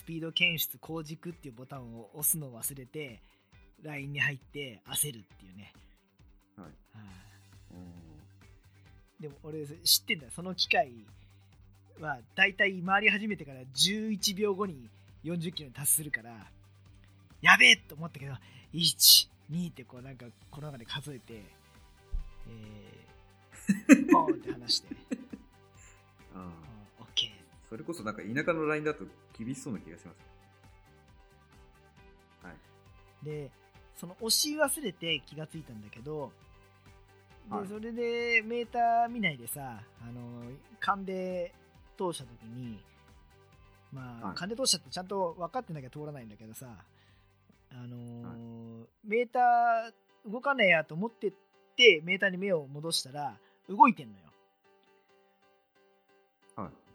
スピード検出工軸っていうボタンを押すのを忘れて LINE に入って焦るっていうね。はい。はい。うん。でも俺知ってんだよ。その機械はだいたい回り始めてから11秒後に40キロに達するからやべえと思ったけど12ってこうなんかこの中で数えてえー、ポーンって離して。ああ。オッケー。それこそなんか田舎のラインだと厳しそうな気がします。はい。でその押し忘れて気がついたんだけどで、はいそれでメーター見ないでさあの勘で通した時にまあ、はい勘で通したってちゃんと分かってなきゃ通らないんだけどさあのーはメーター動かねえやと思ってってメーターに目を戻したら動いてんのよはい。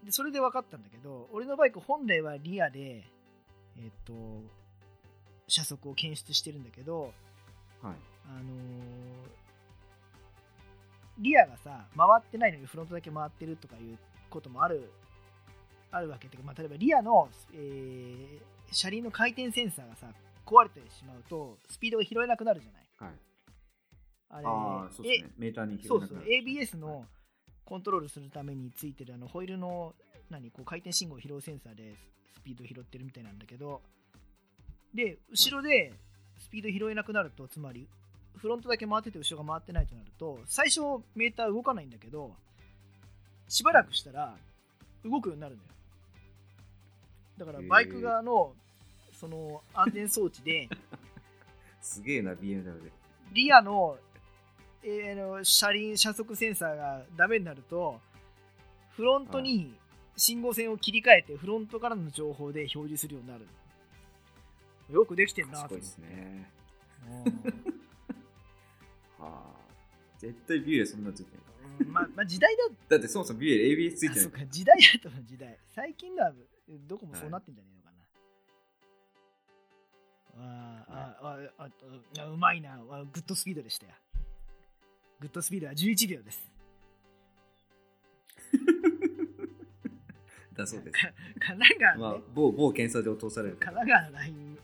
でそれで分かったんだけど俺のバイク本来はリアでえっ、と車速を検出してるんだけどはい。あのーリアがさ回ってないのにフロントだけ回ってるとかいうこともあるあるわけで、まあ、例えばリアの、えー車輪の回転センサーがさ壊れてしまうとスピードが拾えなくなるじゃないはい。あれああ、そうですね。メーターにそうそう拾えなくなる ABS のコントロールするためについてるあのホイールの何こう回転信号を拾うセンサーでスピードを拾ってるみたいなんだけどで後ろでスピード拾えなくなるとつまりフロントだけ回ってて後ろが回ってないとなると最初メーター動かないんだけどしばらくしたら動くようになるのよだからバイク側のその安全装置で すげえな、BMW で。リアの,、えーの車輪車速センサーがダメになるとフロントに信号線を切り替えてフロントからの情報で表示するようになる。よくできてんなと。思ってすごいですね。うん。はあ。絶対 BL そんなついてない。うんまあまあ時代だ だってそもそも BL ABS ついてない。あそうか時代だと時代。最近のはどこもそうなってんじゃねえのかな、あーあああああうまいなあグッドスピードでしたよグッドスピードは11秒です。だそうです。か神奈川まあ某、某検査場通される。神奈川のラインをね、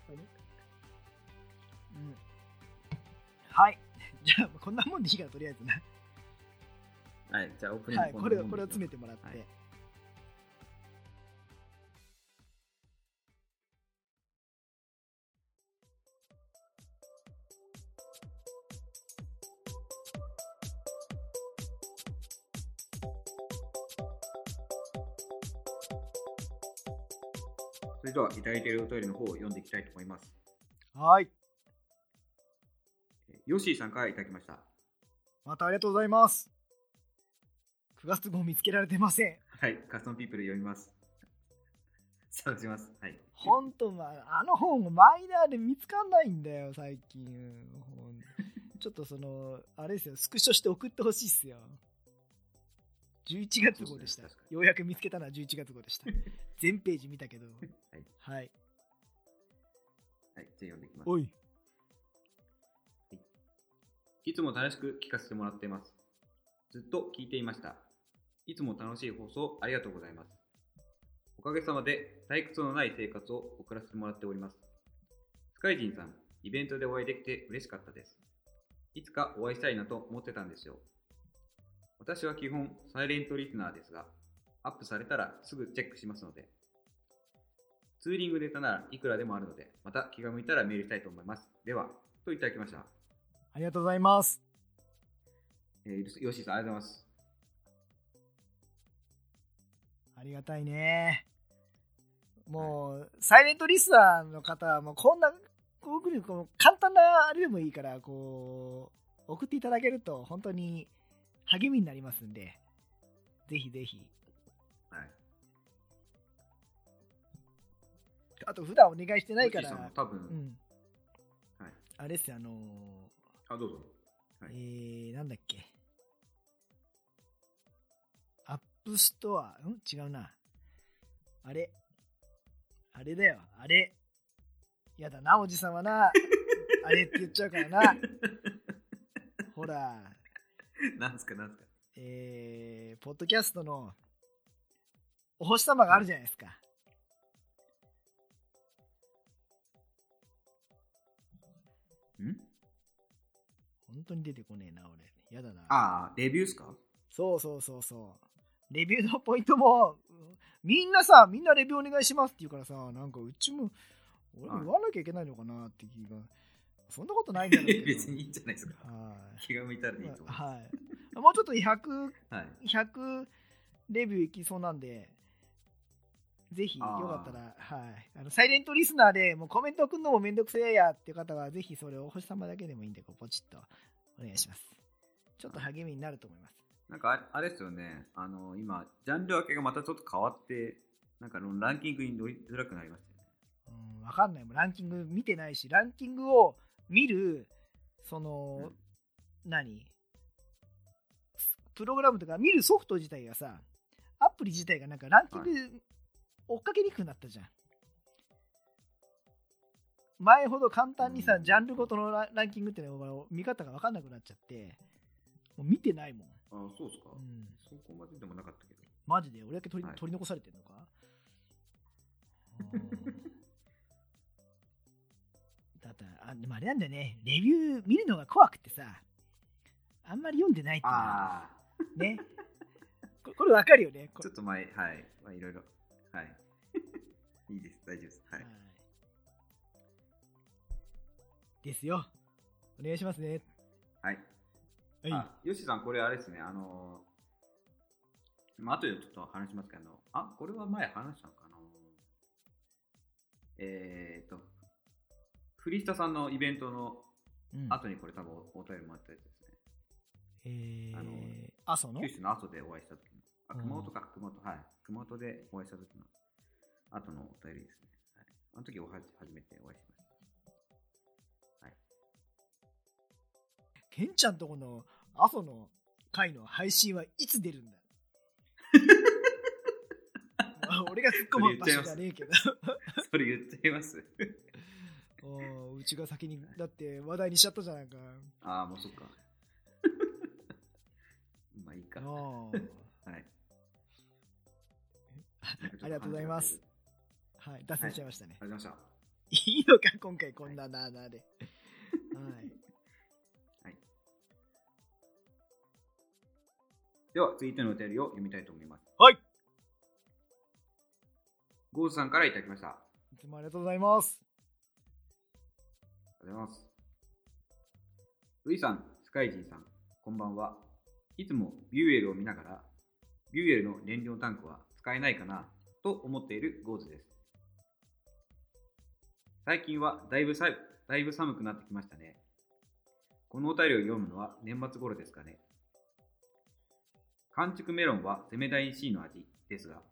うん、はい。じゃあこんなもんでいいからとりあえずな。はい、じゃあオープニングはい。これをこれを詰めてもらって、はいそれではいただいているお便りの方を読んでいきたいと思います。はいえーヨッシーさんからいただきました。またありがとうございます9月号見つけられてませんはい、カスタムピープル読みます。探します。はい。ほんと、まあ、あの本マイナーで見つかんないんだよ最近ちょっとそのあれですよスクショして送ってほしいっすよ11月号でした、ようやく見つけたのは11月号でした 全ページ見たけどはい。はいはい、じゃあ読んでいきます。おいいつも楽しく聞かせてもらっています。ずっと聞いていました。いつも楽しい放送ありがとうございます。おかげさまで退屈のない生活を送らせてもらっております。スカイジンさん、イベントでお会いできて嬉しかったです。いつかお会いしたいなと思ってたんですよ。私は基本サイレントリスナーですが、アップされたらすぐチェックしますので、ツーリングネタならいくらでもあるので、また気が向いたらメールしたいと思います。では、といただきました。ありがとうございますえー、ヨッシーさん、ありがとうございます。ありがたいねもう、サイレントリスナーの方はもうこんなこういう簡単なあれでもいいからこう送っていただけると本当に励みになりますんでぜひぜひ。はい。あと普段お願いしてないから多分、うん。はい。あれですよあのあ、どうぞ。はい。えー、なんだっけ。 App Store ん？違うな。あれ。あれだよ。あれ。やだなおじさんはな。あれって言っちゃうからな。ほら なんですか、なんですか？えー、ポッドキャストのお星様があるじゃないですか。ん？本当に出てこねえな、俺。やだな。ああ、レビューっすか？そうそうそうそう。レビューのポイントも、みんなさ、みんなレビューお願いしますって言うからさ、なんかうちも、俺も言わなきゃいけないのかなって気が。はいそんなことないんだけど。別にいいんじゃないですか。はい。気が向いたらでいいと思う。はい。もうちょっと100、はい。100レビューいきそうなんで、ぜひよかったら、はい。あの、サイレントリスナーでもうコメント送るのもめんどくせえやっていう方は、ぜひそれをお星様だけでもいいんで、ポチッとお願いします。ちょっと励みになると思います。なんかあれあれですよね、あの、今、ジャンル分けがまたちょっと変わって、なんかランキングに乗りづらくなりましたよね。うん、わかんない。もうランキング見てないし、ランキングを見る、その、何？プログラムとか見るソフト自体がさ、アプリ自体がなんかランキング追っかけにくくなったじゃん。前ほど簡単にさ、うん。ジャンルごとのラランキングっていうのが見方が分かんなくなっちゃって、もう見てないもん。あそうですか、うん、そこまででもなかったけど。マジで？俺だけ取り,、はい。取り残されてるのか？うんだってあでもあれなんだよね。レビュー見るのが怖くてさ。あんまり読んでないっていうね。ここれわかるよね。ちょっと前、はい、まあ、いろいろ。はい。いいです、大丈夫です。はい。はい。ですよ。お願いしますね。はい。はい。あ、ヨシさん、これあれですね、あのー、まあ、後でちょっと話しますけど、あ、これは前話したのかな。えーと、フリスタさんのイベントのうん後にこれ多分お便りもらったやつですね。えあのー、阿蘇の？九州の阿蘇でお会いした時の。あ、うん熊本か、熊本、はい。熊本でお会いした時の後のお便りですね。はい、あの時おはじ初めてお会いしました。はい。ケンちゃんとこの阿蘇の回の配信はいつ出るんだ？あ 俺が突っ込む場所じゃねえけどそれ言っちゃいますおーうちが先にだって話題にしちゃったじゃないかああ、もうそっか。まあいいか。あはーい。ありがとうございます。はい脱線しちゃいましたね、ありがとうございまい、いのか今回こんななーなーではいした。では、続いてのお便りを読みたいと思います。はいゴーズさんからいただきました。あいつもありがとうございますとうございます。ウイさん、スカイジンさん、こんばんは。いつもビューエルを見ながら、ビューエルの燃料タンクは使えないかなと思っているゴーズです。最近はだいぶさだいぶ寒くなってきましたね。このお便りを読むのは年末頃ですかね。完熟メロンはセメダイン C の味ですが、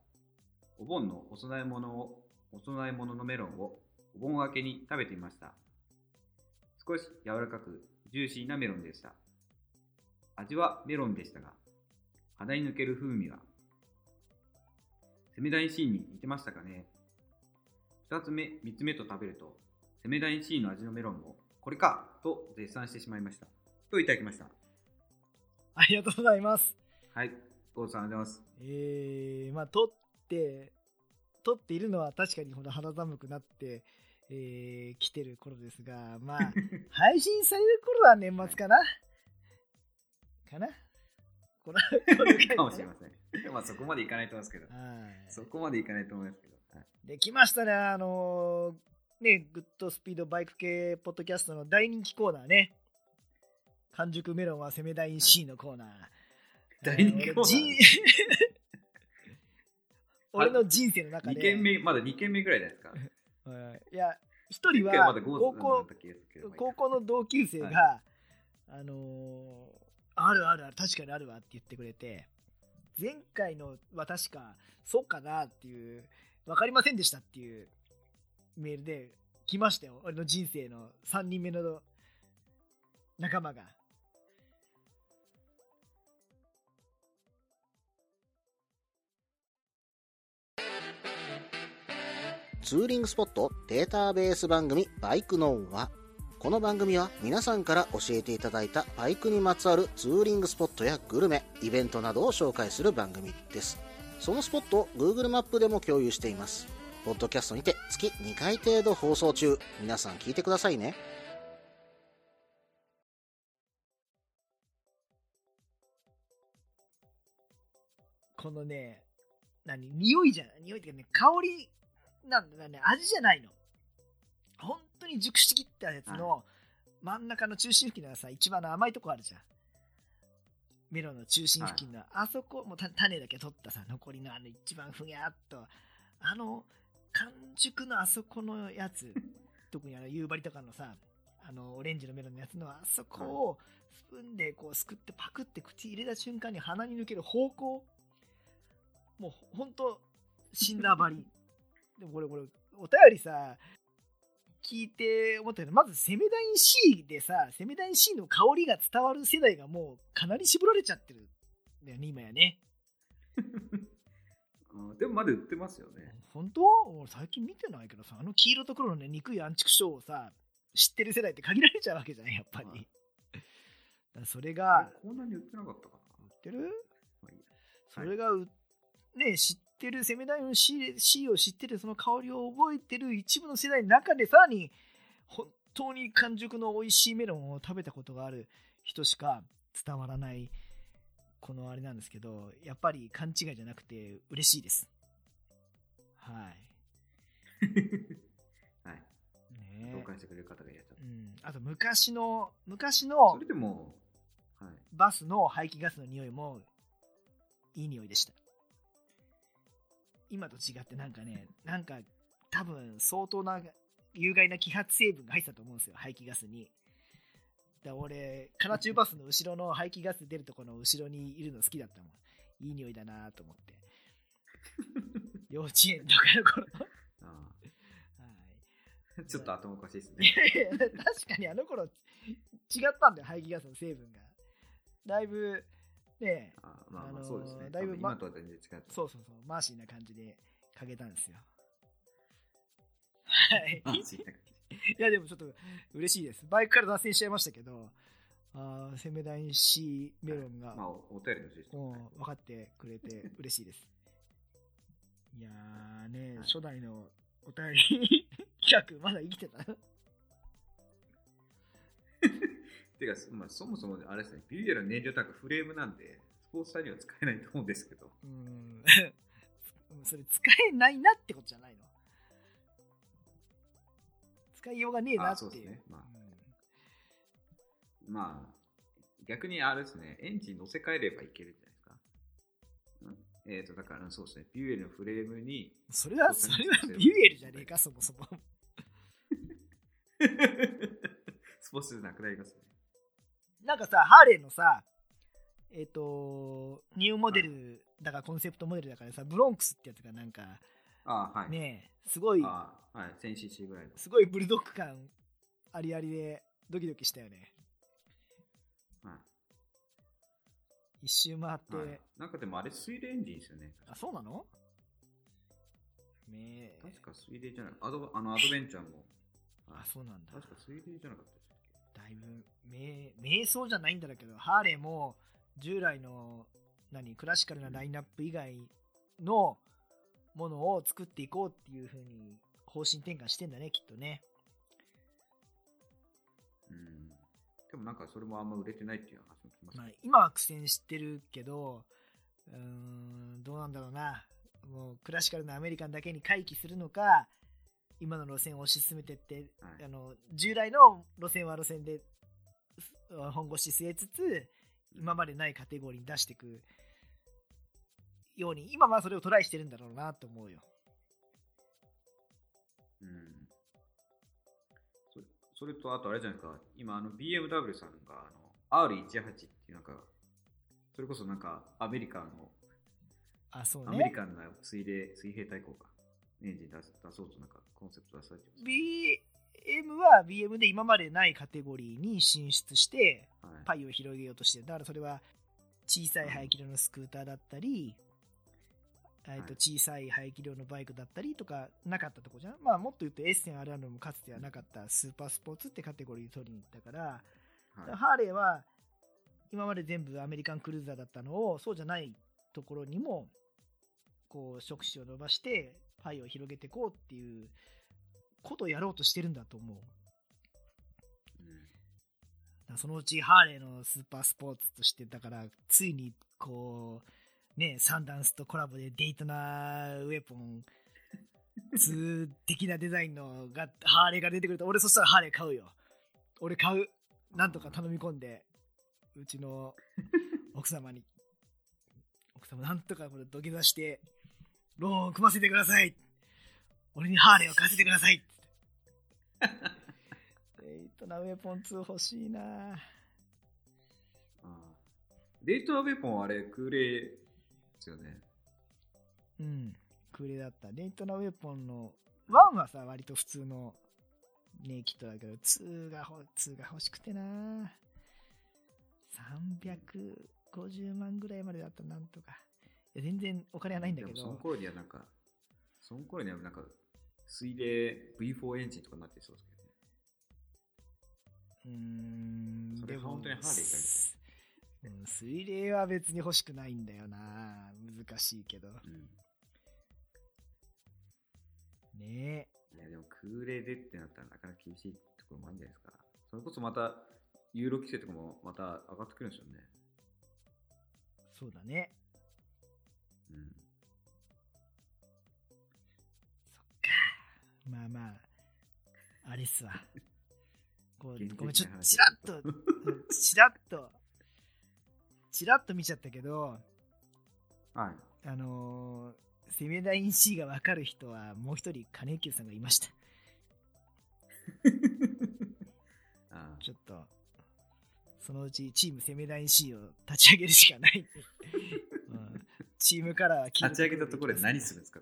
お盆のお供え物を、お供え物のメロンをお盆明けに食べてみました。少し柔らかくジューシーなメロンでした。味はメロンでしたが、鼻に抜ける風味は、セメダイン C に似てましたかね二つ目、三つ目と食べると、セメダイン C の味のメロンも、これかと絶賛してしまいました。といただきました。ありがとうございますはい。ゴーズさんありがとうございます。えー、まあ撮って撮っているのは確かにほど肌寒くなってえー、来てる頃ですがまあ 配信される頃は年末かなかなこのこの回かもしれません。まあそこまでいかないと思いますけど。はいそこまでいかないと思いますけど。はいできましたね、あのーね、グッドスピードバイク系ポッドキャストの大人気コーナーね。完熟メロンは攻め大 C のコーナー。大人気コーナーえー 俺の人生の中2で。軒目、まだ2軒目ぐらいじゃないですか。はいいや、一人は高校高校の同級生が、あのーあるあるある、確かにあるわって言ってくれて、前回のは確か、そうかなっていう、わかりませんでしたっていうメールで来ましたよ。俺の人生の3人目の仲間が。ツーリングスポットデータベース番組バイクノンはこの番組は皆さんから教えていただいたバイクにまつわるツーリングスポットやグルメ、イベントなどを紹介する番組です。そのスポットを Google マップでも共有しています。ポッドキャストにて月2回程度放送中。皆さん聞いてくださいね。このね、何？匂いじゃない？匂いっていうかね、香りなんだね、味じゃないの。本当に熟しきったやつの真ん中の中心付近のさ、一番の甘いとこあるじゃん。メロンの中心付近の、あそこ、もうた種だけ取ったさ、残りのあの一番ふにゃっと、あの、完熟のあそこのやつ、特にあの夕張とかのさ、あのオレンジのメロンのやつのあそこをスプーンでこうすくってパクって口入れた瞬間に鼻に抜ける方向。もうほんと死んだばりでもこれこれお便りさ聞いて思ったけどまずセメダイン C でさセメダイン C の香りが伝わる世代がもうかなり絞られちゃってるんだよね今やね。あでもまだ売ってますよね。本当？俺最近見てないけどさあの黄色と黒のね憎いアンチクショーをさ知ってる世代って限られちゃうわけじゃんやっぱり、はい。それあがれこんなに売ってなかったか売ってる？な。まあいそれがう、ね知ってるセメダイン C, C を知ってるその香りを覚えてる一部の世代の中でさらに本当に完熟の美味しいメロンを食べたことがある人しか伝わらないこのあれなんですけどやっぱり勘違いじゃなくて嬉しいですはい はい。ね同感してくれる方がいらっしゃっうん、あと昔の昔た。のそれでも、はい。バスの排気ガスの匂いもいい匂いでした今と違ってなんかねなんか多分相当な有害な揮発成分が入ってたと思うんですよ排気ガスに。だ俺カナチューバスの後ろの排気ガス出るところの後ろにいるの好きだったもん。いい匂いだなと思って。幼稚園とかの頃あはい。あちょっと頭おかしいですいね。やいや確かにあの頃違ったんだよ排気ガスの成分が。だいぶねあまあそうですね。だいぶ多分今とは全然違った。そうそうそう。マーシーな感じでかけたんですよ。はい。いやでもちょっと嬉しいです。バイクから脱線しちゃいましたけど。あーセメダイン C メロンが、まあ、おお便りの趣旨うん分かってくれて嬉しいです。いやーね、はい。初代のお便り 企画まだ生きてた？てか、まあ、そもそもあれですね、ビューエルの燃料タンクフレームなんで、スポーツ車には使えないと思うんですけど、うん。それ使えないなってことじゃないの？使いようがねえなっていう。うですね。まあ。まあ、逆にあれですね、エンジン乗せ替えればいけるんじゃないですか。うん、えっ、と、だから、そうですね、ビューエルのフレームに、うんそれはそれはビュエルじゃねえかそもそも。スポーツじゃなくなりますね。なんかさハーレーのさえっ、とニューモデルだからコンセプトモデルだからさブロンクスってやつがなんかあはい。ねすごいあはい、1000cc ぐらいの。すごいブルドッグ感ありありでドキドキしたよねは一周回って、い。はい、なんかでもあれ、水冷エンジンですよね。あそうなの？ねえ確か水冷じゃない。アドあのアドベンチャーも。はいあそうなんだ確か水冷じゃなかっただいぶ迷迷走じゃないんだけどハーレーも従来の何クラシカルなラインナップ以外のものを作っていこうっていう風に方針転換してんだねきっとね。うん。でもなんかそれもあんま売れてないっていう話も聞きます。まあ、今は苦戦してるけどうーんどうなんだろうな。もうクラシカルなアメリカンだけに回帰するのか今の路線を推し進めてって、はい。あの従来の路線は路線です本腰据えつつ今までないカテゴリーに出していくように今はそれをトライしてるんだろうなと思うよ。うん。そそれと、あとあれじゃないですか、今、あの BMW さんがあの R18 っていうなんか、それこそなんかアメリカンの、あそうアメリねカンな水冷、水平対向か、エンジン出そうとなんかコンセプト出されてます。BM は BM で今までないカテゴリーに進出してはい、パイを広げようとしてるだからそれは小さい排気量のスクーターだったり、えーとはい。小さい排気量のバイクだったりとかなかったとこじゃん。まあもっと言うとエッセン RR もかつてはなかったスーパースポーツってカテゴリー取りに行ったから、はい。ハーレーは今まで全部アメリカンクルーザーだったのをそうじゃないところにもこう触手を伸ばしてパイを広げていこうっていうことをやろうとしてるんだと思ううんそのうちハーレーのスーパースポーツとしてだからついにこうね、サンダンスとコラボでデイトナーウェポン2的なデザインのがハーレーが出てくると、俺そしたらハーレー買うよ。俺買う。なんとか頼み込んで、うちの奥様に、奥様なんとかこれ土下座して、ローンを組ませてください。俺にハーレーを貸せてください。デイトナーウェポン2欲しいなデイトナウェポンはあれ、空冷ですよね。うん、クレだった。デイトナウェポンの1はさ、割と普通のネイキッドだけど、2がほ、2が欲しくてな350万ぐらいまでだったらなんとか。いや全然お金はないんだけど、その頃にはなんか、その頃にはなんか、水冷 V4 エンジンとかになってそうですけどね。うーん、それでも本当にハーレーかみたいうん、水冷は別に欲しくないんだよな難しいけど。うん。ねいや、でも空冷でってなったらなかなか厳しいところもあるんじゃないですか。それこそまた、ユーロ規制とかもまた上がってくるんでしょうね。そうだね。うん。そっか。まあまあ、あれっすわ。こう現実ごめん、ちょっと、ちらっと、う んちらっと、ちらっと見ちゃったけど、はい。あのー、セメダイン C が分かる人はもう一人、金久さんがいました。あちょっと、そのうちチームセメダイン C を立ち上げるしかない、うんチームカラーはあ立ち上げたところで何するんですか。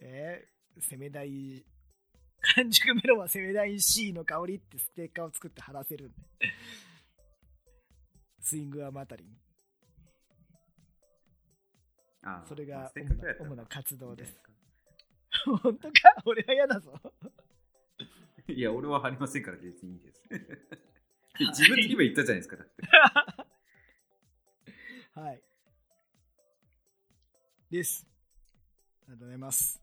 えー、セメダイ完熟メロンはセメダイン C の香りってステッカーを作って貼らせるんで。スイングアームあたりにああそれが主な活動です。本当か？俺は嫌だぞ。か いや、俺は貼りませんから別にいいです。自分で今言ったじゃないですか、だって。はいです。ありがとうございます。